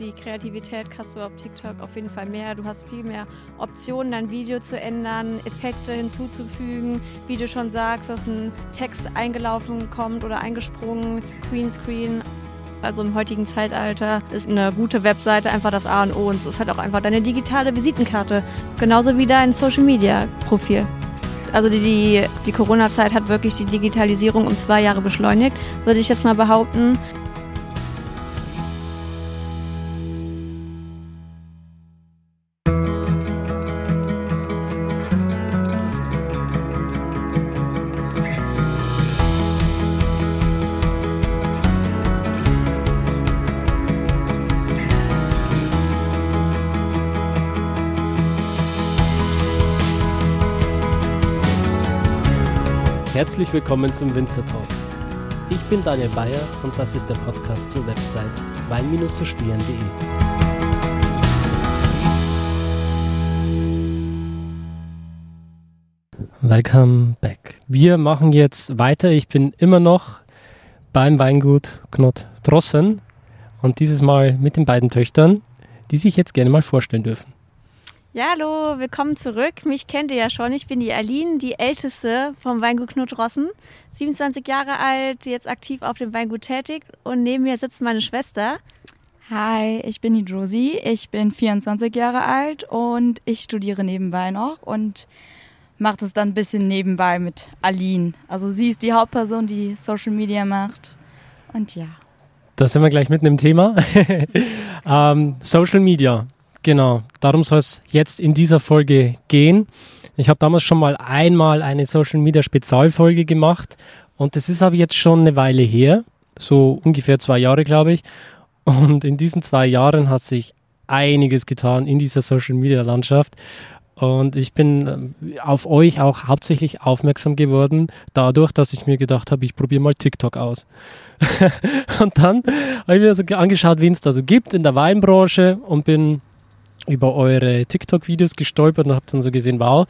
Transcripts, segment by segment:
die Kreativität hast du auf TikTok auf jeden Fall mehr. Du hast viel mehr Optionen, dein Video zu ändern, Effekte hinzuzufügen, wie du schon sagst, dass ein Text eingelaufen kommt oder eingesprungen, Greenscreen. Also im heutigen Zeitalter ist eine gute Webseite einfach das A und O und es ist halt auch einfach deine digitale Visitenkarte. Genauso wie dein Social Media Profil. Also die, die, die Corona-Zeit hat wirklich die Digitalisierung um zwei Jahre beschleunigt, würde ich jetzt mal behaupten. Herzlich willkommen zum Winzer Talk. Ich bin Daniel Bayer und das ist der Podcast zur Website wein-verstehen.de. Welcome back. Wir machen jetzt weiter. Ich bin immer noch beim Weingut Knott Drossen und dieses Mal mit den beiden Töchtern, die sich jetzt gerne mal vorstellen dürfen. Ja, hallo, willkommen zurück. Mich kennt ihr ja schon. Ich bin die Aline, die älteste vom Weingut Knut Rossen. 27 Jahre alt, jetzt aktiv auf dem Weingut tätig und neben mir sitzt meine Schwester. Hi, ich bin die Josie. Ich bin 24 Jahre alt und ich studiere nebenbei noch und mache das dann ein bisschen nebenbei mit Aline. Also sie ist die Hauptperson, die Social Media macht. Und ja. Da sind wir gleich mitten im Thema. ähm, Social Media. Genau, darum soll es jetzt in dieser Folge gehen. Ich habe damals schon mal einmal eine Social Media Spezialfolge gemacht und das ist aber jetzt schon eine Weile her, so ungefähr zwei Jahre, glaube ich. Und in diesen zwei Jahren hat sich einiges getan in dieser Social Media Landschaft. Und ich bin äh, auf euch auch hauptsächlich aufmerksam geworden, dadurch, dass ich mir gedacht habe, ich probiere mal TikTok aus. und dann habe ich mir so angeschaut, wen es da so gibt in der Weinbranche und bin über eure TikTok-Videos gestolpert und habe dann so gesehen, wow,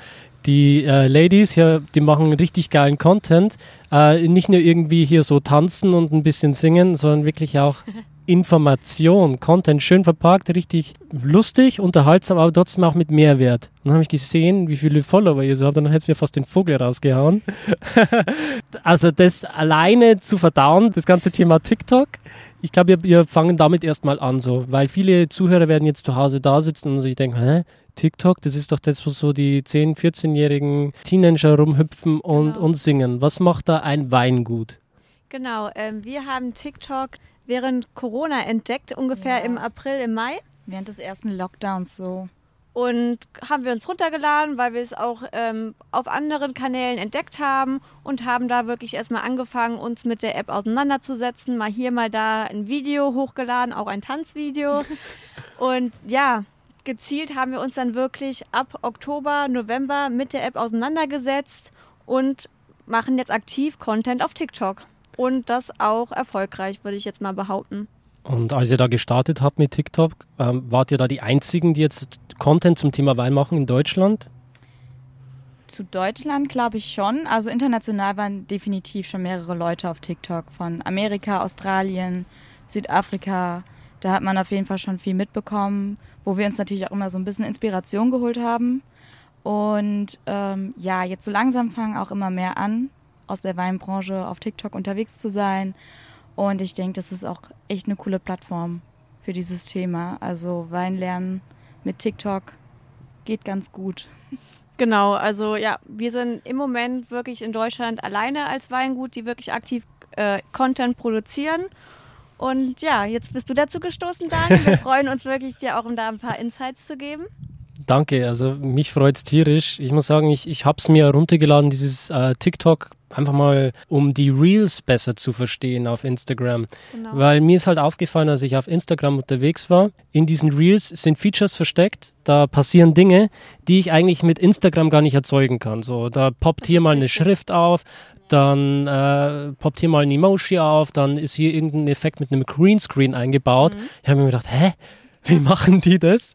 die äh, Ladies, ja, die machen richtig geilen Content. Äh, nicht nur irgendwie hier so tanzen und ein bisschen singen, sondern wirklich auch Information, Content, schön verpackt, richtig lustig, unterhaltsam, aber trotzdem auch mit Mehrwert. Und dann habe ich gesehen, wie viele Follower ihr so habt, und dann hätte es mir fast den Vogel rausgehauen. also das alleine zu verdauen, das ganze Thema TikTok, ich glaube, wir, wir fangen damit erstmal an, so, weil viele Zuhörer werden jetzt zu Hause da sitzen und sich denken, hä, TikTok, das ist doch das, wo so die 10-, 14-jährigen Teenager rumhüpfen und, genau. und singen. Was macht da ein Weingut? Genau, ähm, wir haben TikTok während Corona entdeckt, ungefähr ja. im April, im Mai. Während des ersten Lockdowns so. Und haben wir uns runtergeladen, weil wir es auch ähm, auf anderen Kanälen entdeckt haben und haben da wirklich erstmal angefangen, uns mit der App auseinanderzusetzen. Mal hier, mal da ein Video hochgeladen, auch ein Tanzvideo. und ja, gezielt haben wir uns dann wirklich ab Oktober, November mit der App auseinandergesetzt und machen jetzt aktiv Content auf TikTok und das auch erfolgreich, würde ich jetzt mal behaupten. Und als ihr da gestartet habt mit TikTok, ähm, wart ihr da die Einzigen, die jetzt Content zum Thema Wein machen in Deutschland? Zu Deutschland glaube ich schon. Also international waren definitiv schon mehrere Leute auf TikTok von Amerika, Australien, Südafrika. Da hat man auf jeden Fall schon viel mitbekommen, wo wir uns natürlich auch immer so ein bisschen Inspiration geholt haben. Und ähm, ja, jetzt so langsam fangen auch immer mehr an, aus der Weinbranche auf TikTok unterwegs zu sein. Und ich denke, das ist auch echt eine coole Plattform für dieses Thema. Also Wein lernen mit TikTok geht ganz gut. Genau, also ja, wir sind im Moment wirklich in Deutschland alleine als Weingut, die wirklich aktiv äh, Content produzieren. Und ja, jetzt bist du dazu gestoßen, Daniel. Wir freuen uns wirklich, dir auch um da ein paar Insights zu geben. Danke, also mich freut es tierisch. Ich muss sagen, ich, ich habe es mir heruntergeladen, dieses äh, TikTok einfach mal, um die Reels besser zu verstehen auf Instagram. Genau. Weil mir ist halt aufgefallen, als ich auf Instagram unterwegs war, in diesen Reels sind Features versteckt, da passieren Dinge, die ich eigentlich mit Instagram gar nicht erzeugen kann. So, da poppt hier mal eine Schrift auf, dann äh, poppt hier mal ein Emoji auf, dann ist hier irgendein Effekt mit einem Greenscreen eingebaut. Mhm. Ich habe mir gedacht, hä? Wie machen die das?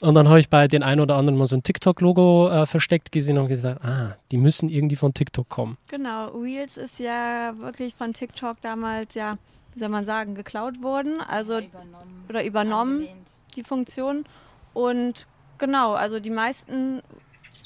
Und dann habe ich bei den einen oder anderen mal so ein TikTok-Logo äh, versteckt gesehen und gesagt, ah, die müssen irgendwie von TikTok kommen. Genau, Reels ist ja wirklich von TikTok damals ja wie soll man sagen, geklaut wurden, also übernommen. oder übernommen, Angelehnt. die Funktion. Und genau, also die meisten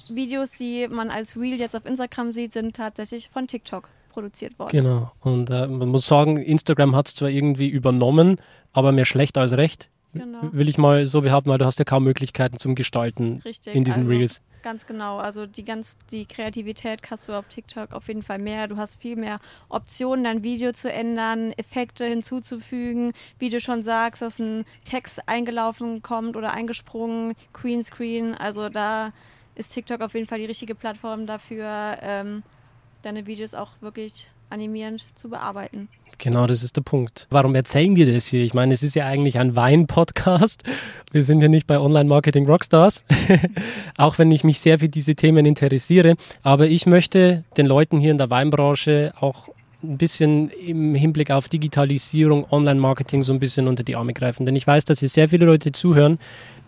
Videos, die man als Reel jetzt auf Instagram sieht, sind tatsächlich von TikTok produziert worden. Genau. Und äh, man muss sagen, Instagram hat es zwar irgendwie übernommen, aber mehr schlecht als recht. Genau. Will ich mal so behaupten, weil du hast ja kaum Möglichkeiten zum Gestalten Richtig. in diesen also, Reels. Ganz genau. Also die ganz die Kreativität hast du auf TikTok auf jeden Fall mehr. Du hast viel mehr Optionen, dein Video zu ändern, Effekte hinzuzufügen, wie du schon sagst, dass ein Text eingelaufen kommt oder eingesprungen, Greenscreen. Also da ist TikTok auf jeden Fall die richtige Plattform dafür, ähm, deine Videos auch wirklich animierend zu bearbeiten. Genau, das ist der Punkt. Warum erzählen wir das hier? Ich meine, es ist ja eigentlich ein Wein-Podcast. Wir sind ja nicht bei Online-Marketing Rockstars, auch wenn ich mich sehr für diese Themen interessiere. Aber ich möchte den Leuten hier in der Weinbranche auch ein bisschen im Hinblick auf Digitalisierung, Online-Marketing so ein bisschen unter die Arme greifen. Denn ich weiß, dass hier sehr viele Leute zuhören,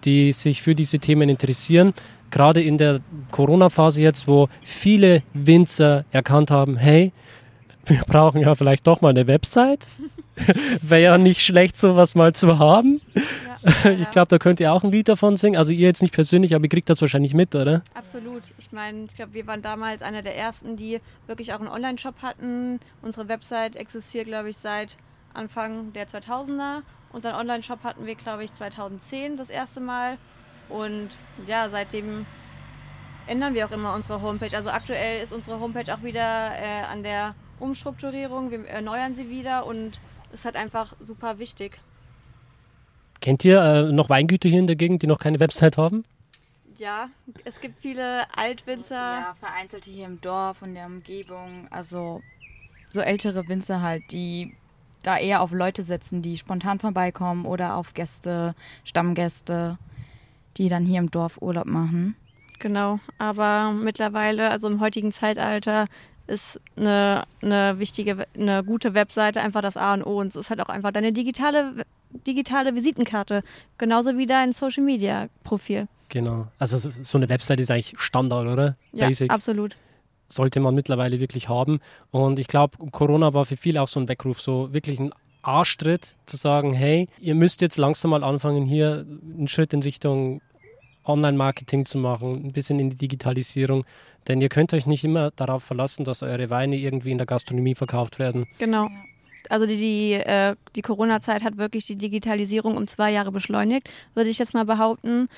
die sich für diese Themen interessieren. Gerade in der Corona-Phase jetzt, wo viele Winzer erkannt haben, hey, wir brauchen ja vielleicht doch mal eine Website. Wäre ja nicht schlecht, sowas mal zu haben. Ja, Ich glaube, da könnt ihr auch ein Lied davon singen. Also ihr jetzt nicht persönlich, aber ihr kriegt das wahrscheinlich mit, oder? Absolut. Ich meine, ich glaube, wir waren damals einer der ersten, die wirklich auch einen Online-Shop hatten. Unsere Website existiert, glaube ich, seit Anfang der 2000er. Unseren Online-Shop hatten wir, glaube ich, 2010 das erste Mal. Und ja, seitdem ändern wir auch immer unsere Homepage. Also aktuell ist unsere Homepage auch wieder äh, an der Umstrukturierung. Wir erneuern sie wieder und ist halt einfach super wichtig. Kennt ihr äh, noch Weingüter hier in der Gegend, die noch keine Website haben? Ja, es gibt viele Altwinzer. Ja, vereinzelte hier im Dorf und der Umgebung. Also so ältere Winzer halt, die da eher auf Leute setzen, die spontan vorbeikommen oder auf Gäste, Stammgäste, die dann hier im Dorf Urlaub machen. Genau, aber mittlerweile, also im heutigen Zeitalter, ist eine, eine wichtige, eine gute Webseite einfach das A und O und es ist halt auch einfach deine digitale, digitale Visitenkarte, genauso wie dein Social Media Profil. Genau. Also so- eine Website ist eigentlich Standard, oder? Ja, Basic. absolut. sollte man mittlerweile wirklich haben. Und ich glaube, Corona war für viele auch so ein Weckruf, so wirklich ein Arschtritt zu sagen, hey, ihr müsst jetzt langsam mal anfangen, hier einen Schritt in Richtung Online-Marketing zu machen, ein bisschen in die Digitalisierung. Denn ihr könnt euch nicht immer darauf verlassen, dass eure Weine irgendwie in der Gastronomie verkauft werden. Genau. Also die, die, äh, die Corona-Zeit hat wirklich die Digitalisierung um zwei Jahre beschleunigt, würde ich jetzt mal behaupten.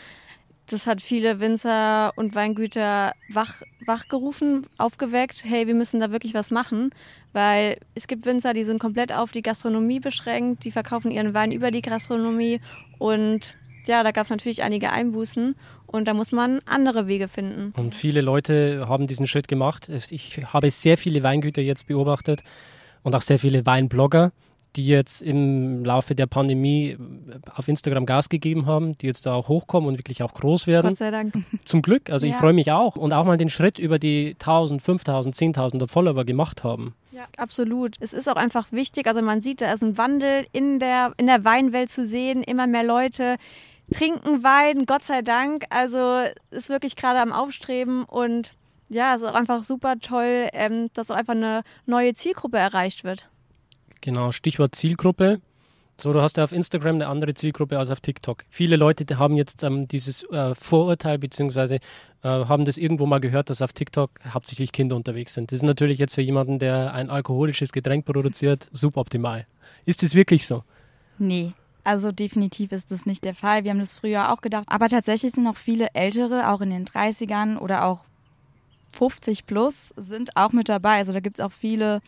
Das hat viele Winzer und Weingüter wach, wachgerufen, aufgeweckt. Hey, wir müssen da wirklich was machen, weil es gibt Winzer, die sind komplett auf die Gastronomie beschränkt, die verkaufen ihren Wein über die Gastronomie und ja, da gab es natürlich einige Einbußen und da muss man andere Wege finden. Und viele Leute haben diesen Schritt gemacht. Ich habe sehr viele Weingüter jetzt beobachtet und auch sehr viele Weinblogger, die jetzt im Laufe der Pandemie äh, auf Instagram Gas gegeben haben, die jetzt da auch hochkommen und wirklich auch groß werden. Gott sei Dank. Zum Glück, also ich Ja. freue mich auch und auch mal den Schritt über die 1000, 5000, 10.000 Follower gemacht haben. Ja, absolut. Es ist auch einfach wichtig, also man sieht, da ist ein Wandel in der, in der Weinwelt zu sehen. Immer mehr Leute trinken Wein, Gott sei Dank. Also ist wirklich gerade am Aufstreben und ja, es ist auch einfach super toll, ähm, dass auch einfach eine neue Zielgruppe erreicht wird. Genau, Stichwort Zielgruppe. So, du hast ja auf Instagram eine andere Zielgruppe als auf TikTok. Viele Leute die haben jetzt ähm, dieses äh, Vorurteil beziehungsweise äh, haben das irgendwo mal gehört, dass auf TikTok hauptsächlich Kinder unterwegs sind. Das ist natürlich jetzt für jemanden, der ein alkoholisches Getränk produziert, suboptimal. Ist es wirklich so? Nee. Also definitiv ist das nicht der Fall. Wir haben das früher auch gedacht. Aber tatsächlich sind auch viele Ältere, auch in den 30ern oder auch 50 plus, sind auch mit dabei. Also da gibt es auch viele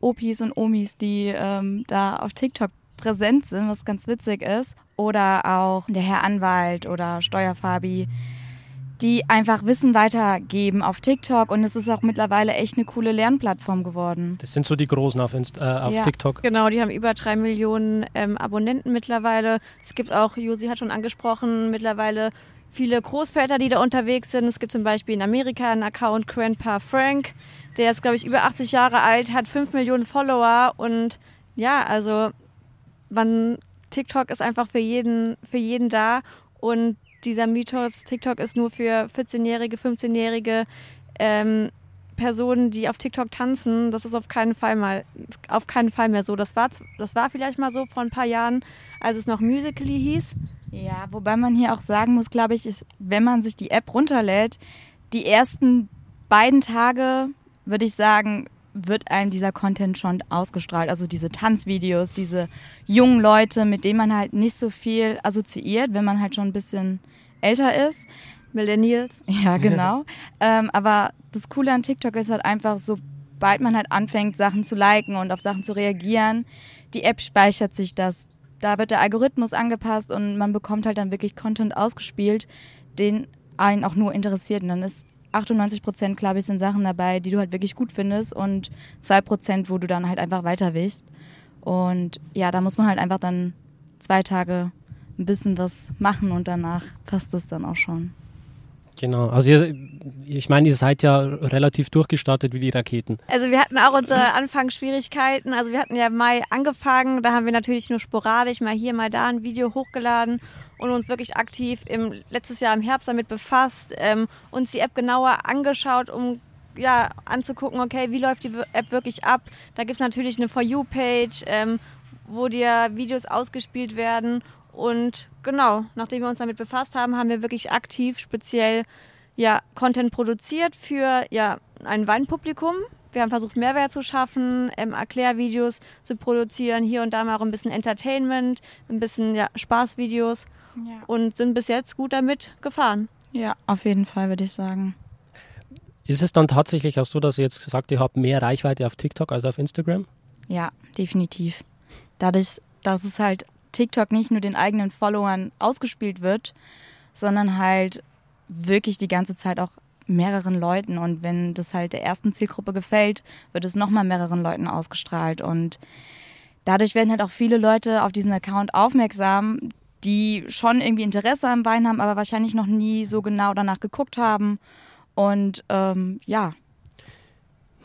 Opis und Omis, die ähm, da auf TikTok präsent sind, was ganz witzig ist. Oder auch der Herr Anwalt oder Steuerfabi, die einfach Wissen weitergeben auf TikTok. Und es ist auch mittlerweile echt eine coole Lernplattform geworden. Das sind so die Großen auf, Inst äh, auf Ja. TikTok. Genau, die haben über drei Millionen ähm, Abonnenten mittlerweile. Es gibt auch, Josi hat schon angesprochen, mittlerweile viele Großväter, die da unterwegs sind. Es gibt zum Beispiel in Amerika einen Account Grandpa Frank, der ist, glaube ich, über 80 Jahre alt, hat 5 Millionen Follower und ja, also man, TikTok ist einfach für jeden, für jeden da und dieser Mythos, TikTok ist nur für 14-Jährige, 15-Jährige, ähm, Personen, die auf TikTok tanzen, das ist auf keinen Fall mal, auf keinen Fall mehr so. Das war, das war vielleicht mal so vor ein paar Jahren, als es noch Musically hieß. Ja, wobei man hier auch sagen muss, glaube ich, ist, wenn man sich die App runterlädt, die ersten beiden Tage, würde ich sagen, wird einem dieser Content schon ausgestrahlt. Also diese Tanzvideos, diese jungen Leute, mit denen man halt nicht so viel assoziiert, wenn man halt schon ein bisschen älter ist. Millennials. Ja, genau. ähm, aber das Coole an TikTok ist halt einfach, sobald man halt anfängt, Sachen zu liken und auf Sachen zu reagieren, die App speichert sich das. Da wird der Algorithmus angepasst und man bekommt halt dann wirklich Content ausgespielt, den einen auch nur interessiert. Und dann ist 98 Prozent, glaube ich, sind Sachen dabei, die du halt wirklich gut findest und 2 Prozent, wo du dann halt einfach weiter willst. Und ja, da muss man halt einfach dann zwei Tage ein bisschen was machen und danach passt es dann auch schon. Genau, also ihr, ich meine, ihr seid ja relativ durchgestartet wie die Raketen. Also wir hatten auch unsere Anfangsschwierigkeiten. Also wir hatten ja im Mai angefangen, da haben wir natürlich nur sporadisch mal hier, mal da ein Video hochgeladen und uns wirklich aktiv im letztes Jahr im Herbst damit befasst, ähm, uns die App genauer angeschaut, um ja, anzugucken, okay, wie läuft die App wirklich ab. Da gibt es natürlich eine For You-Page, ähm, wo dir Videos ausgespielt werden und genau, nachdem wir uns damit befasst haben, haben wir wirklich aktiv speziell ja, Content produziert für ja, ein Weinpublikum. Wir haben versucht, Mehrwert zu schaffen, ähm, Erklärvideos zu produzieren, hier und da mal auch ein bisschen Entertainment, ein bisschen ja, Spaßvideos ja. und sind bis jetzt gut damit gefahren. Ja, auf jeden Fall würde ich sagen. Ist es dann tatsächlich auch so, dass ihr jetzt gesagt ihr habt mehr Reichweite auf TikTok als auf Instagram? Ja, definitiv. Dadurch, dass es halt TikTok nicht nur den eigenen Followern ausgespielt wird, sondern halt wirklich die ganze Zeit auch mehreren Leuten. Und wenn das halt der ersten Zielgruppe gefällt, wird es nochmal mehreren Leuten ausgestrahlt. Und dadurch werden halt auch viele Leute auf diesen Account aufmerksam, die schon irgendwie Interesse am Wein haben, aber wahrscheinlich noch nie so genau danach geguckt haben. Und ähm, ja,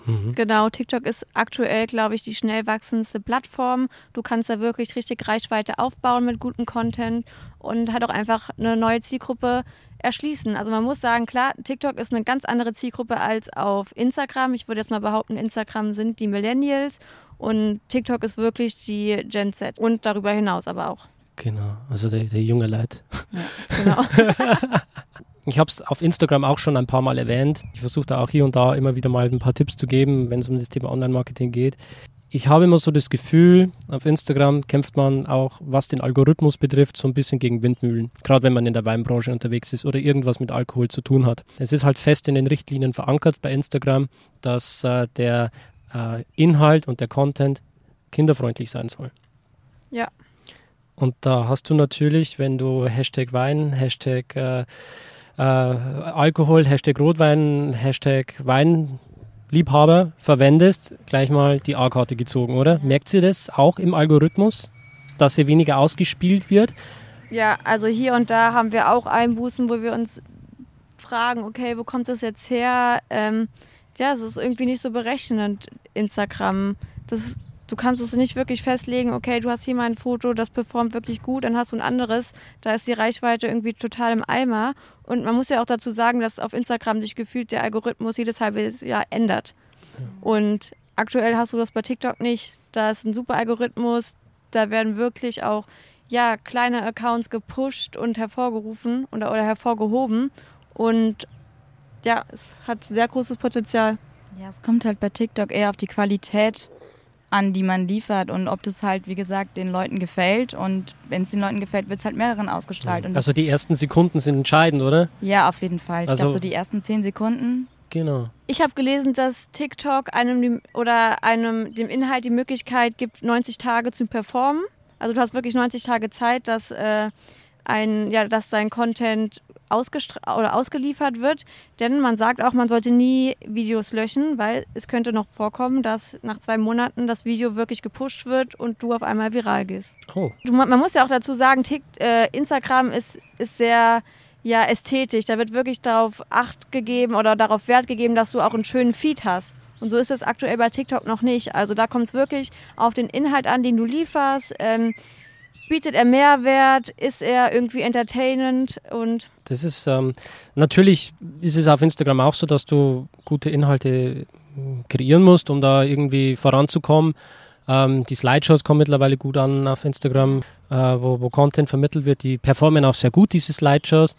Mhm. Genau, TikTok ist aktuell, glaube ich, die schnell wachsendste Plattform. Du kannst da wirklich richtig Reichweite aufbauen mit gutem Content und halt auch einfach eine neue Zielgruppe erschließen. Also man muss sagen, klar, TikTok ist eine ganz andere Zielgruppe als auf Instagram. Ich würde jetzt mal behaupten, Instagram sind die Millennials und TikTok ist wirklich die Gen Z und darüber hinaus aber auch. Genau, also der, der junge Leid. Ja, genau. Ich habe es auf Instagram auch schon ein paar Mal erwähnt. Ich versuche da auch hier und da immer wieder mal ein paar Tipps zu geben, wenn es um das Thema Online-Marketing geht. Ich habe immer so das Gefühl, auf Instagram kämpft man auch, was den Algorithmus betrifft, so ein bisschen gegen Windmühlen. Gerade wenn man in der Weinbranche unterwegs ist oder irgendwas mit Alkohol zu tun hat. Es ist halt fest in den Richtlinien verankert bei Instagram, dass äh, der äh, Inhalt und der Content kinderfreundlich sein soll. Ja. Und da hast du natürlich, wenn du Hashtag Wein, Hashtag äh, äh, Alkohol, Hashtag Rotwein, Hashtag Weinliebhaber verwendest, gleich mal die A-Karte gezogen, oder? Merkt ihr das auch im Algorithmus, dass sie weniger ausgespielt wird? Ja, also hier und da haben wir auch Einbußen, wo wir uns fragen, okay, wo kommt das jetzt her? Ähm, ja, es ist irgendwie nicht so berechnend, Instagram. Das du kannst es nicht wirklich festlegen, okay, du hast hier mal ein Foto, das performt wirklich gut, dann hast du ein anderes, da ist die Reichweite irgendwie total im Eimer. Und man muss ja auch dazu sagen, dass auf Instagram sich gefühlt der Algorithmus jedes halbe Jahr ändert. Und aktuell hast du das bei TikTok nicht. Da ist ein super Algorithmus, da werden wirklich auch ja, kleine Accounts gepusht und hervorgerufen oder, oder hervorgehoben. Und ja, es hat sehr großes Potenzial. Ja, es kommt halt bei TikTok eher auf die Qualität an, die man liefert und ob das halt, wie gesagt, den Leuten gefällt. Und wenn es den Leuten gefällt, wird es halt mehreren ausgestrahlt. Und also die ersten Sekunden sind entscheidend, oder? Ja, auf jeden Fall. Ich also, glaube, so die ersten zehn Sekunden. Genau. Ich habe gelesen, dass TikTok einem oder einem dem Inhalt die Möglichkeit gibt, 90 Tage zu performen. Also du hast wirklich 90 Tage Zeit, dass äh, ein, ja, dass dein Content oder ausgeliefert wird. Denn man sagt auch, man sollte nie Videos löschen, weil es könnte noch vorkommen, dass nach zwei Monaten das Video wirklich gepusht wird und du auf einmal viral gehst. Oh. Du, man muss ja auch dazu sagen, Tick, äh, Instagram ist, ist sehr ja, ästhetisch. Da wird wirklich darauf Acht gegeben oder darauf Wert gegeben, dass du auch einen schönen Feed hast. Und so ist es aktuell bei TikTok noch nicht. Also da kommt es wirklich auf den Inhalt an, den du lieferst. Ähm, bietet er Mehrwert? Ist er irgendwie entertainend? Und das ist ähm, natürlich ist es auf Instagram auch so, dass du gute Inhalte äh, kreieren musst, um da irgendwie voranzukommen. Ähm, die Slideshows kommen mittlerweile gut an auf Instagram, äh, wo, wo Content vermittelt wird. Die performen auch sehr gut, diese Slideshows.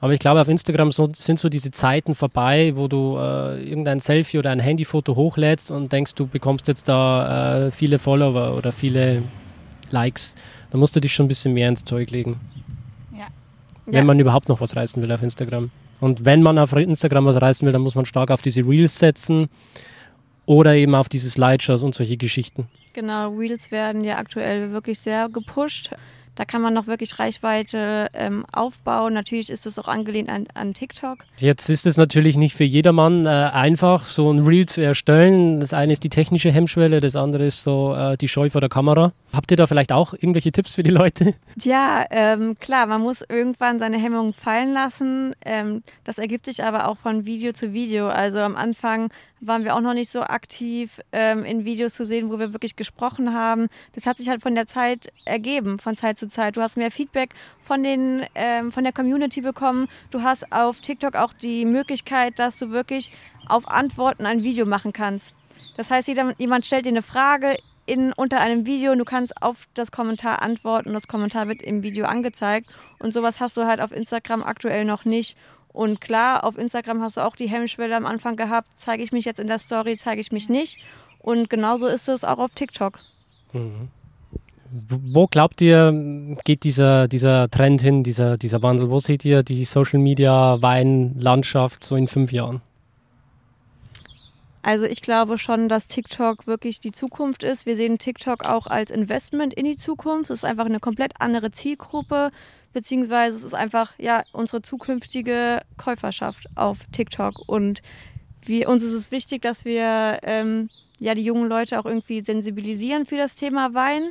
Aber ich glaube, auf Instagram so, sind so diese Zeiten vorbei, wo du äh, irgendein Selfie oder ein Handyfoto hochlädst und denkst, du bekommst jetzt da äh, viele Follower oder viele Likes. Da musst du dich schon ein bisschen mehr ins Zeug legen. Ja. Wenn Ja. man überhaupt noch was reißen will auf Instagram. Und wenn man auf Instagram was reißen will, dann muss man stark auf diese Reels setzen oder eben auf diese Slideshows und solche Geschichten. genau, Reels werden ja aktuell wirklich sehr gepusht. Da kann man noch wirklich Reichweite ähm, aufbauen. Natürlich ist es auch angelehnt an, an TikTok. Jetzt ist es natürlich nicht für jedermann äh, einfach, so ein Reel zu erstellen. Das eine ist die technische Hemmschwelle, das andere ist so äh, die Scheu vor der Kamera. Habt ihr da vielleicht auch irgendwelche Tipps für die Leute? Ja, ähm, klar, man muss irgendwann seine Hemmungen fallen lassen. Ähm, das ergibt sich aber auch von Video zu Video. Also am Anfang waren wir auch noch nicht so aktiv ähm, in Videos zu sehen, wo wir wirklich gesprochen haben. Das hat sich halt von der Zeit ergeben, von Zeit zu Zeit. Du hast mehr Feedback von, den, ähm, von der Community bekommen. Du hast auf TikTok auch die Möglichkeit, dass du wirklich auf Antworten ein Video machen kannst. Das heißt, jeder, jemand stellt dir eine Frage in, unter einem Video und du kannst auf das Kommentar antworten das Kommentar wird im Video angezeigt. Und sowas hast du halt auf Instagram aktuell noch nicht. Und klar, auf Instagram hast du auch die Hemmschwelle am Anfang gehabt, zeige ich mich jetzt in der Story, zeige ich mich nicht. Und genauso ist es auch auf TikTok. Wo glaubt ihr, geht dieser, dieser Trend hin, dieser, dieser Wandel? Wo seht ihr die Social Media Weinlandschaft so in fünf Jahren? Also ich glaube schon, dass TikTok wirklich die Zukunft ist. Wir sehen TikTok auch als Investment in die Zukunft. Es ist einfach eine komplett andere Zielgruppe, beziehungsweise es ist einfach ja unsere zukünftige Käuferschaft auf TikTok. Und wir, uns ist es wichtig, dass wir ähm, ja die jungen Leute auch irgendwie sensibilisieren für das Thema Wein,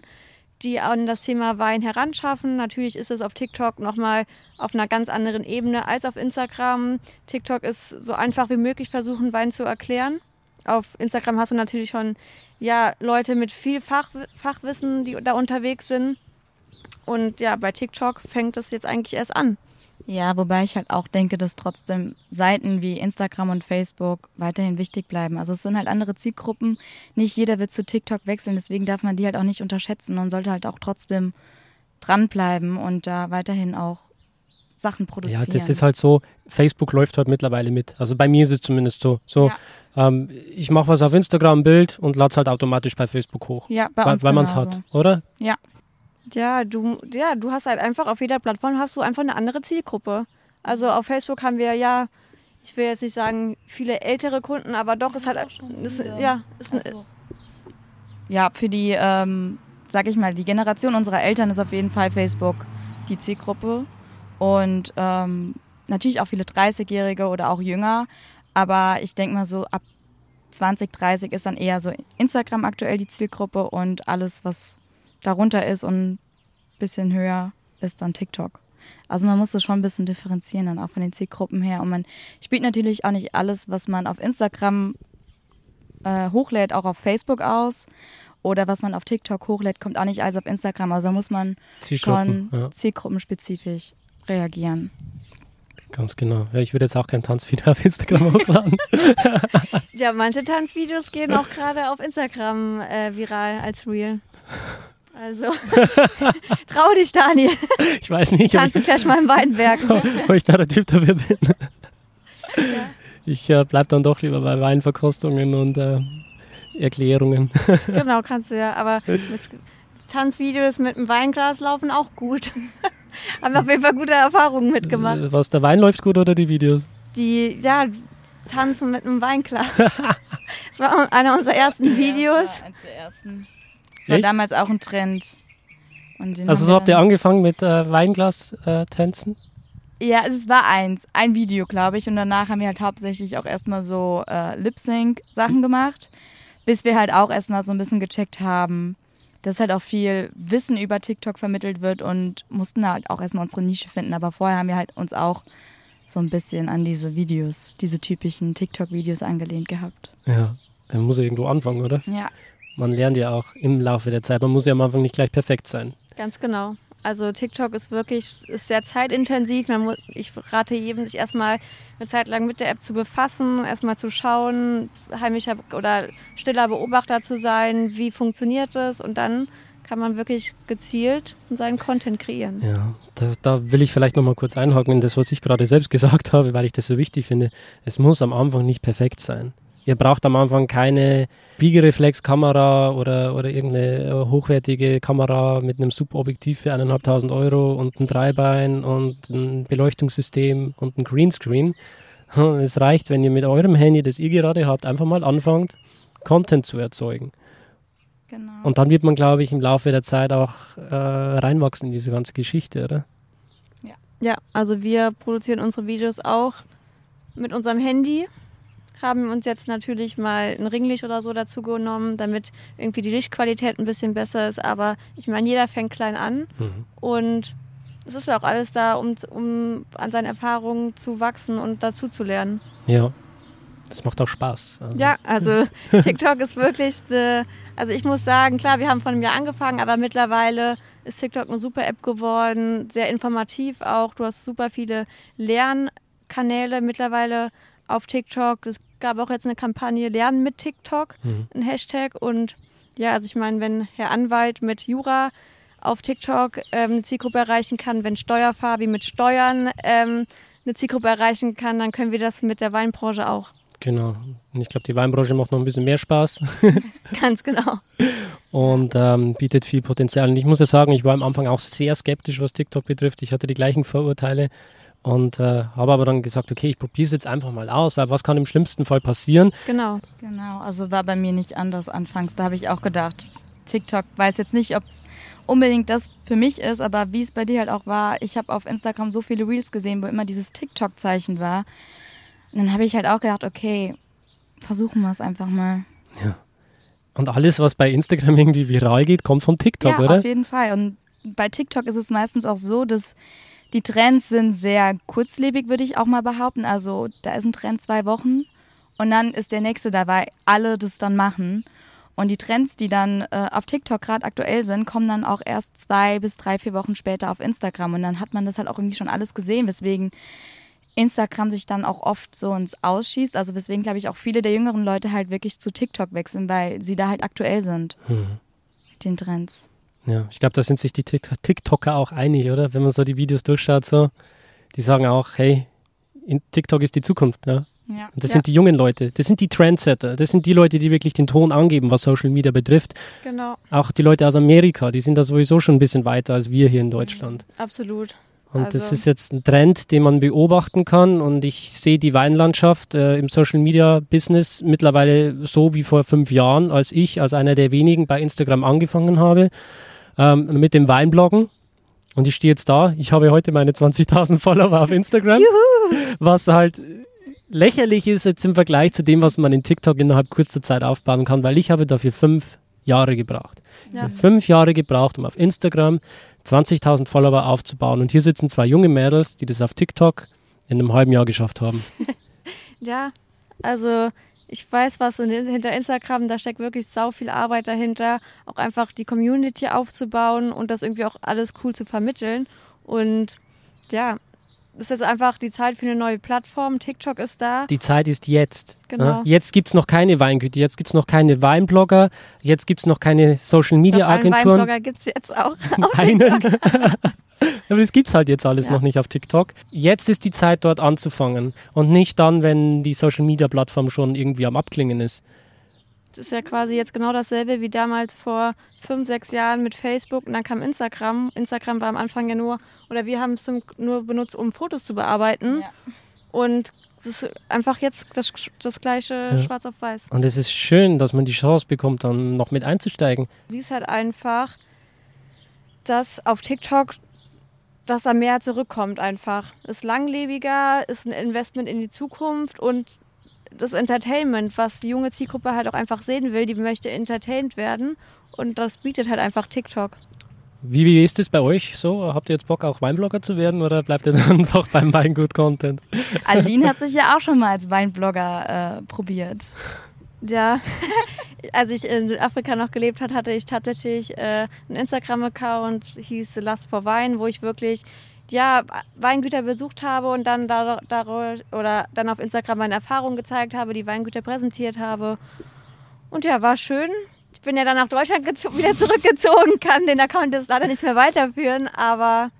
die an das Thema Wein heranschaffen. Natürlich ist es auf TikTok nochmal auf einer ganz anderen Ebene als auf Instagram. TikTok ist so einfach wie möglich versuchen, Wein zu erklären. Auf Instagram hast du natürlich schon ja, Leute mit viel Fach, Fachwissen, die da unterwegs sind. Und ja, bei TikTok fängt es jetzt eigentlich erst an. Ja, wobei ich halt auch denke, dass trotzdem Seiten wie Instagram und Facebook weiterhin wichtig bleiben. Also es sind halt andere Zielgruppen. Nicht jeder wird zu TikTok wechseln, deswegen darf man die halt auch nicht unterschätzen und sollte halt auch trotzdem dranbleiben und da weiterhin auch Sachen produzieren. Ja, das ist halt so, Facebook läuft halt mittlerweile mit. Also bei mir ist es zumindest so. So, ähm, ich mache was auf Instagram, ein Bild und lade es halt automatisch bei Facebook hoch. Ja, bei weil uns weil man es hat, oder? Ja, Ja, du, ja, du hast halt einfach auf jeder Plattform hast du einfach eine andere Zielgruppe. Also auf Facebook haben wir ja, ich will jetzt nicht sagen viele ältere Kunden, aber doch ist halt, ist, ja, ist, Also, ja, für die, ähm, sag ich mal, die Generation unserer Eltern ist auf jeden Fall Facebook die Zielgruppe. Und ähm, natürlich auch viele 30-Jährige oder auch jünger. Aber ich denke mal so ab 20, 30 ist dann eher so Instagram aktuell die Zielgruppe und alles, was darunter ist und ein bisschen höher, ist dann TikTok. Also man muss das schon ein bisschen differenzieren dann auch von den Zielgruppen her. Und man spielt natürlich auch nicht alles, was man auf Instagram äh, hochlädt, auch auf Facebook aus. Oder was man auf TikTok hochlädt, kommt auch nicht alles auf Instagram. Also da muss man Zielgruppen. schon Ja, zielgruppenspezifisch reagieren. ganz genau. Ja, ich würde jetzt auch kein Tanzvideo auf Instagram hochladen. ja, manche Tanzvideos gehen auch gerade auf Instagram äh, viral als Reel. Also, trau dich, Daniel. Ich weiß nicht, ob ich, Tanzen gleich mal im Weinberg. ob ich da der Typ dafür bin. Ich äh, bleib dann doch lieber bei Weinverkostungen und äh, Erklärungen. genau, kannst du ja. Aber das Tanzvideos mit einem Weinglas laufen auch gut. Haben wir auf jeden Fall gute Erfahrungen mitgemacht. Äh, Was, der Wein läuft gut oder die Videos? Die, ja, tanzen mit einem Weinglas. Das war einer unserer ersten Videos. Ja, eins der ersten. Das war Echt? damals auch ein Trend. Also so habt ihr angefangen mit äh, Weinglas-Tänzen? Ja, es war eins, ein Video, glaube ich. Und danach haben wir halt hauptsächlich auch erstmal so äh, Lip-Sync-Sachen gemacht, bis wir halt auch erstmal so ein bisschen gecheckt haben, dass halt auch viel Wissen über TikTok vermittelt wird und mussten halt auch erstmal unsere Nische finden. Aber vorher haben wir halt uns auch so ein bisschen an diese Videos, diese typischen TikTok-Videos angelehnt gehabt. Ja, man muss ja irgendwo anfangen, oder? Ja, Man lernt ja auch im Laufe der Zeit. Man muss ja am Anfang nicht gleich perfekt sein. Ganz genau. Also TikTok ist wirklich ist sehr zeitintensiv. Man muss, ich rate jedem, sich erstmal eine Zeit lang mit der App zu befassen, erstmal zu schauen, heimlicher oder stiller Beobachter zu sein, wie funktioniert es und dann kann man wirklich gezielt seinen Content kreieren. Ja, da, da will ich vielleicht nochmal kurz einhaken in das, was ich gerade selbst gesagt habe, weil ich das so wichtig finde. Es muss am Anfang nicht perfekt sein. Ihr braucht am Anfang keine Biegereflexkamera oder, oder irgendeine äh, hochwertige Kamera mit einem Subobjektiv für eineinhalbtausend Euro und ein Dreibein und ein Beleuchtungssystem und ein Greenscreen. Es reicht, wenn ihr mit eurem Handy, das ihr gerade habt, einfach mal anfangt, Content zu erzeugen. Genau. Und dann wird man, glaube ich, im Laufe der Zeit auch äh, reinwachsen in diese ganze Geschichte, oder? Ja. ja, also wir produzieren unsere Videos auch mit unserem Handy haben uns jetzt natürlich mal ein Ringlicht oder so dazu genommen, damit irgendwie die Lichtqualität ein bisschen besser ist. Aber ich meine, jeder fängt klein an mhm. und es ist ja auch alles da, um, um an seinen Erfahrungen zu wachsen und dazu zu lernen. Ja, das macht auch Spaß. Also. Ja, also TikTok ist wirklich, eine, also ich muss sagen, klar, wir haben von einem Jahr angefangen, aber mittlerweile ist TikTok eine super App geworden, sehr informativ auch. Du hast super viele Lernkanäle mittlerweile auf TikTok. Es gab auch jetzt eine Kampagne Lernen mit TikTok, mhm. ein Hashtag. Und ja, also ich meine, wenn Herr Anwalt mit Jura auf TikTok ähm, eine Zielgruppe erreichen kann, wenn Steuerfabi mit Steuern ähm, eine Zielgruppe erreichen kann, dann können wir das mit der Weinbranche auch. Genau. Und ich glaube, die Weinbranche macht noch ein bisschen mehr Spaß. Ganz genau. Und ähm, bietet viel Potenzial. Und ich muss ja sagen, ich war am Anfang auch sehr skeptisch, was TikTok betrifft. Ich hatte die gleichen Vorurteile. Und äh, habe aber dann gesagt, okay, ich probiere es jetzt einfach mal aus, weil was kann im schlimmsten Fall passieren? Genau. Genau, also war bei mir nicht anders anfangs. Da habe ich auch gedacht, TikTok weiß jetzt nicht, ob es unbedingt das für mich ist, aber wie es bei dir halt auch war, ich habe auf Instagram so viele Reels gesehen, wo immer dieses TikTok-Zeichen war. Und dann habe ich halt auch gedacht, okay, versuchen wir es einfach mal. Ja. Und alles, was bei Instagram irgendwie viral geht, kommt von TikTok, ja, oder? Ja, auf jeden Fall. Und bei TikTok ist es meistens auch so, dass die Trends sind sehr kurzlebig, würde ich auch mal behaupten. Also da ist ein Trend zwei Wochen und dann ist der nächste dabei, alle das dann machen. Und die Trends, die dann äh, auf TikTok gerade aktuell sind, kommen dann auch erst zwei bis drei, vier Wochen später auf Instagram. Und dann hat man das halt auch irgendwie schon alles gesehen, weswegen Instagram sich dann auch oft so ins Ausschießt. Also weswegen, glaube ich, auch viele der jüngeren Leute halt wirklich zu TikTok wechseln, weil sie da halt aktuell sind hm. mit den Trends. Ja, ich glaube, da sind sich die TikToker auch einig, oder? Wenn man so die Videos durchschaut, so, die sagen auch, hey, TikTok ist die Zukunft, ja. Ja. Und das ja. sind die jungen Leute, das sind die Trendsetter, das sind die Leute, die wirklich den Ton angeben, was Social Media betrifft. Genau. Auch die Leute aus Amerika, die sind da sowieso schon ein bisschen weiter als wir hier in Deutschland. Absolut. Und also. das ist jetzt ein Trend, den man beobachten kann. Und ich sehe die Weinlandschaft äh, im Social Media Business mittlerweile so wie vor fünf Jahren, als ich als einer der wenigen bei Instagram angefangen habe ähm, mit dem Weinbloggen. Und ich stehe jetzt da. Ich habe heute meine 20.000 Follower auf Instagram, Juhu. was halt lächerlich ist jetzt im Vergleich zu dem, was man in TikTok innerhalb kurzer Zeit aufbauen kann, weil ich habe dafür fünf Jahre gebraucht. Ja. Fünf Jahre gebraucht, um auf Instagram 20.000 Follower aufzubauen. Und hier sitzen zwei junge Mädels, die das auf TikTok in einem halben Jahr geschafft haben. ja, also ich weiß was hinter Instagram, da steckt wirklich sau viel Arbeit dahinter, auch einfach die Community aufzubauen und das irgendwie auch alles cool zu vermitteln. Und ja, es ist einfach die Zeit für eine neue Plattform. TikTok ist da. Die Zeit ist jetzt. Genau. Ja? Jetzt gibt es noch keine Weingüte, jetzt gibt es noch keine Weinblogger, jetzt gibt es noch keine Social Media Agenturen. Weinblogger gibt es jetzt auch. Einen. Aber das gibt es halt jetzt alles ja. noch nicht auf TikTok. Jetzt ist die Zeit, dort anzufangen und nicht dann, wenn die Social Media Plattform schon irgendwie am Abklingen ist. Das ist ja quasi jetzt genau dasselbe wie damals vor fünf, sechs Jahren mit Facebook und dann kam Instagram. Instagram war am Anfang ja nur, oder wir haben es nur benutzt, um Fotos zu bearbeiten. Ja. Und es ist einfach jetzt das, das gleiche ja. schwarz auf weiß. Und es ist schön, dass man die Chance bekommt, dann noch mit einzusteigen. Du siehst halt einfach, dass auf TikTok dass da mehr zurückkommt einfach. Ist langlebiger, ist ein Investment in die Zukunft und das Entertainment, was die junge Zielgruppe halt auch einfach sehen will, die möchte entertained werden und das bietet halt einfach TikTok. Wie, wie ist es bei euch so? Habt ihr jetzt Bock, auch Weinblogger zu werden oder bleibt ihr dann doch beim Weingut-Content? Aline hat sich ja auch schon mal als Weinblogger äh, probiert. Ja, als ich in Südafrika noch gelebt habe, hatte ich tatsächlich äh, einen Instagram-Account, hieß Last for Wine, wo ich wirklich ja, Weingüter besucht habe und dann da, da, oder dann auf Instagram meine Erfahrungen gezeigt habe, die Weingüter präsentiert habe. Und ja, war schön. Ich bin ja dann nach Deutschland wieder zurückgezogen, kann den Account jetzt leider nicht mehr weiterführen, aber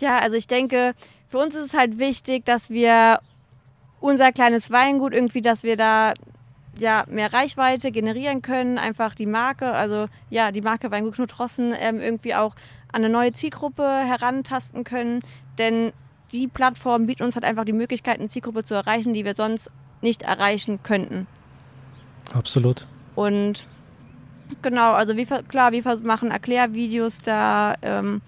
ja, also ich denke, für uns ist es halt wichtig, dass wir unser kleines Weingut irgendwie, dass wir da ja, mehr Reichweite generieren können, einfach die Marke, also ja, die Marke Weingut Knutrossen ähm, irgendwie auch an eine neue Zielgruppe herantasten können. Denn die Plattform bietet uns halt einfach die Möglichkeit, eine Zielgruppe zu erreichen, die wir sonst nicht erreichen könnten. Absolut. Und genau, also wir, klar, wir machen Erklärvideos da. Ähm,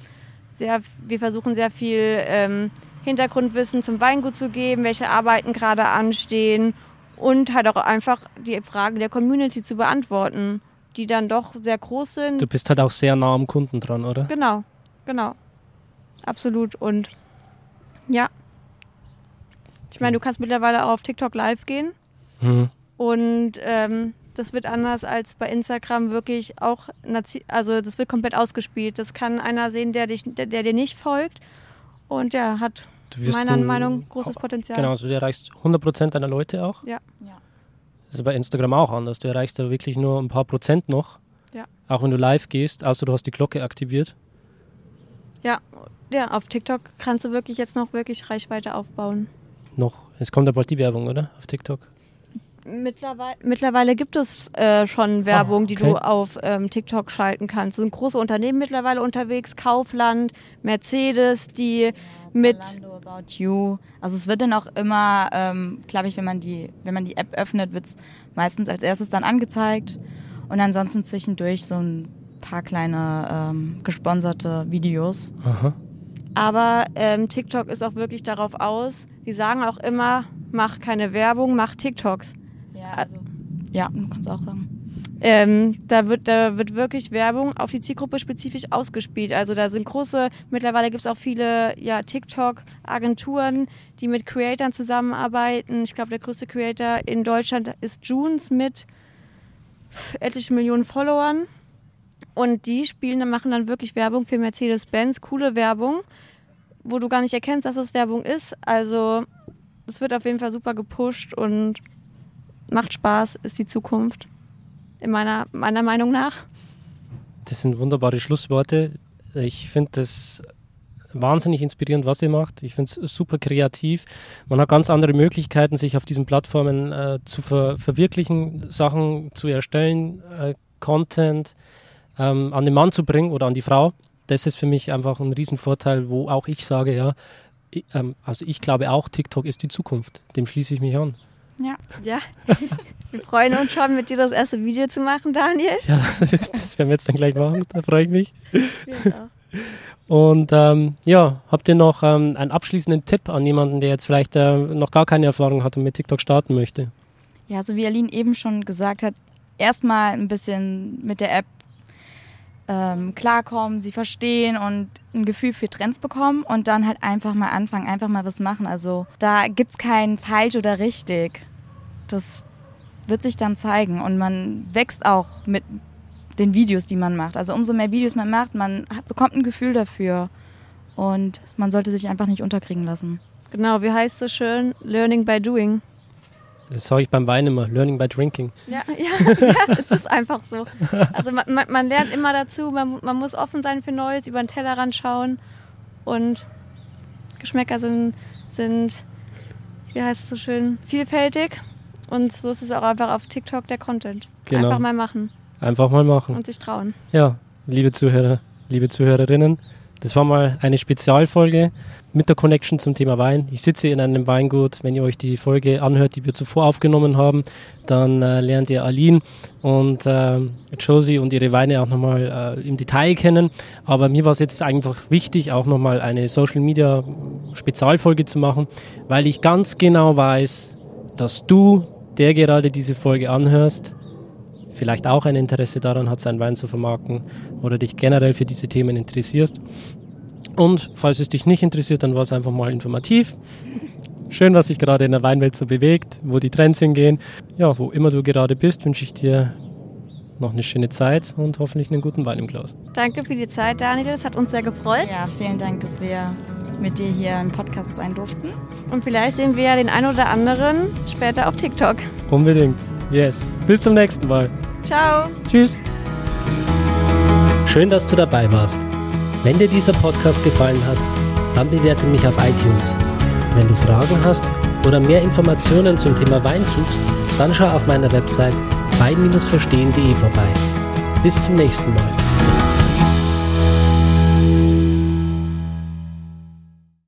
sehr, wir versuchen sehr viel ähm, Hintergrundwissen zum Weingut zu geben, welche Arbeiten gerade anstehen und halt auch einfach die Fragen der Community zu beantworten, die dann doch sehr groß sind. Du bist halt auch sehr nah am Kunden dran, oder? Genau, genau. Absolut. Und ja. Ich meine, du kannst mittlerweile auch auf TikTok live gehen. Mhm. Und ähm, das wird anders als bei Instagram wirklich auch, also das wird komplett ausgespielt. Das kann einer sehen, der, dich, der, der dir nicht folgt. Und ja, hat meiner Meinung nach großes Potenzial. Genau, also du erreichst 100% deiner Leute auch. Ja. ja. Das ist bei Instagram auch anders. Du erreichst da wirklich nur ein paar Prozent noch. Ja. Auch wenn du live gehst, außer du hast die Glocke aktiviert. Ja, ja, auf TikTok kannst du wirklich jetzt noch wirklich Reichweite aufbauen. Noch. Es kommt ja bald die Werbung, oder? Auf TikTok. Mittlerweile, mittlerweile gibt es äh, schon Werbung, oh, okay. die du auf ähm, TikTok schalten kannst. Es sind große Unternehmen mittlerweile unterwegs, Kaufland, Mercedes, die mit Zalando, About You. Also es wird dann auch immer, ähm, glaube ich, wenn man die, wenn man die App öffnet, wird es meistens als erstes dann angezeigt und ansonsten zwischendurch so ein paar kleine ähm, gesponserte Videos. Aha. Aber ähm, TikTok ist auch wirklich darauf aus. Die sagen auch immer, mach keine Werbung, mach TikToks. Ja, also ja, kannst du auch sagen. Ähm, da, wird, da wird wirklich Werbung auf die Zielgruppe spezifisch ausgespielt. Also da sind große, mittlerweile gibt es auch viele ja, TikTok-Agenturen, die mit Creatoren zusammenarbeiten. Ich glaube, der größte Creator in Deutschland ist Junes mit etlichen Millionen Followern. Und die spielen, dann machen dann wirklich Werbung für Mercedes-Benz, coole Werbung, wo du gar nicht erkennst, dass es Werbung ist. Also es wird auf jeden Fall super gepusht und macht Spaß, ist die Zukunft in meiner, meiner Meinung nach. Das sind wunderbare Schlussworte. Ich finde das wahnsinnig inspirierend, was ihr macht. Ich finde es super kreativ. Man hat ganz andere Möglichkeiten, sich auf diesen Plattformen äh, zu ver verwirklichen, Sachen zu erstellen, äh, Content ähm, an den Mann zu bringen oder an die Frau. Das ist für mich einfach ein Riesenvorteil, wo auch ich sage, ja, ich, ähm, also ich glaube auch, TikTok ist die Zukunft. Dem schließe ich mich an. Ja. Ja. Wir freuen uns schon, mit dir das erste Video zu machen, Daniel. Ja, das werden wir jetzt dann gleich machen. Da freue ich mich. Und ähm, ja, habt ihr noch ähm, einen abschließenden Tipp an jemanden, der jetzt vielleicht äh, noch gar keine Erfahrung hat und mit TikTok starten möchte? Ja, so wie Aline eben schon gesagt hat, erstmal ein bisschen mit der App ähm, klarkommen, sie verstehen und ein Gefühl für Trends bekommen und dann halt einfach mal anfangen, einfach mal was machen. Also da gibt es kein falsch oder richtig. Das wird sich dann zeigen und man wächst auch mit den Videos, die man macht. Also umso mehr Videos man macht, man hat, bekommt ein Gefühl dafür und man sollte sich einfach nicht unterkriegen lassen. Genau, wie heißt es schön? Learning by doing. Das sage ich beim Wein immer, learning by drinking. Ja, ja, ja es ist einfach so. Also man, man, man lernt immer dazu, man, man, muss offen sein für Neues, über den Tellerrand schauen und Geschmäcker sind, sind, wie heißt es so schön, vielfältig und so ist es auch einfach auf TikTok der Content. Genau. Einfach mal machen. Einfach mal machen. Und sich trauen. Ja, liebe Zuhörer, liebe Zuhörerinnen, das war mal eine Spezialfolge mit der Connection zum Thema Wein. Ich sitze in einem Weingut. Wenn ihr euch die Folge anhört, die wir zuvor aufgenommen haben, dann äh, lernt ihr Aline und äh, Josie und ihre Weine auch nochmal äh, im Detail kennen. Aber mir war es jetzt einfach wichtig, auch nochmal eine Social Media Spezialfolge zu machen, weil ich ganz genau weiß, dass du, der gerade diese Folge anhörst, vielleicht auch ein Interesse daran hat, seinen Wein zu vermarkten oder dich generell für diese Themen interessierst. Und falls es dich nicht interessiert, dann war es einfach mal informativ. Schön, was sich gerade in der Weinwelt so bewegt, wo die Trends hingehen. Ja, wo immer du gerade bist, wünsche ich dir noch eine schöne Zeit und hoffentlich einen guten Wein im Glas. Danke für die Zeit, Daniel. Es hat uns sehr gefreut. Ja, vielen Dank, dass wir mit dir hier im Podcast sein durften. Und vielleicht sehen wir ja den einen oder anderen später auf TikTok. Unbedingt. Yes. Bis zum nächsten Mal. Ciao. Tschüss. Schön, dass du dabei warst. Wenn dir dieser Podcast gefallen hat, dann bewerte mich auf iTunes. Wenn du Fragen hast oder mehr Informationen zum Thema Wein suchst, dann schau auf meiner Website wein-verstehen.de vorbei. Bis zum nächsten Mal.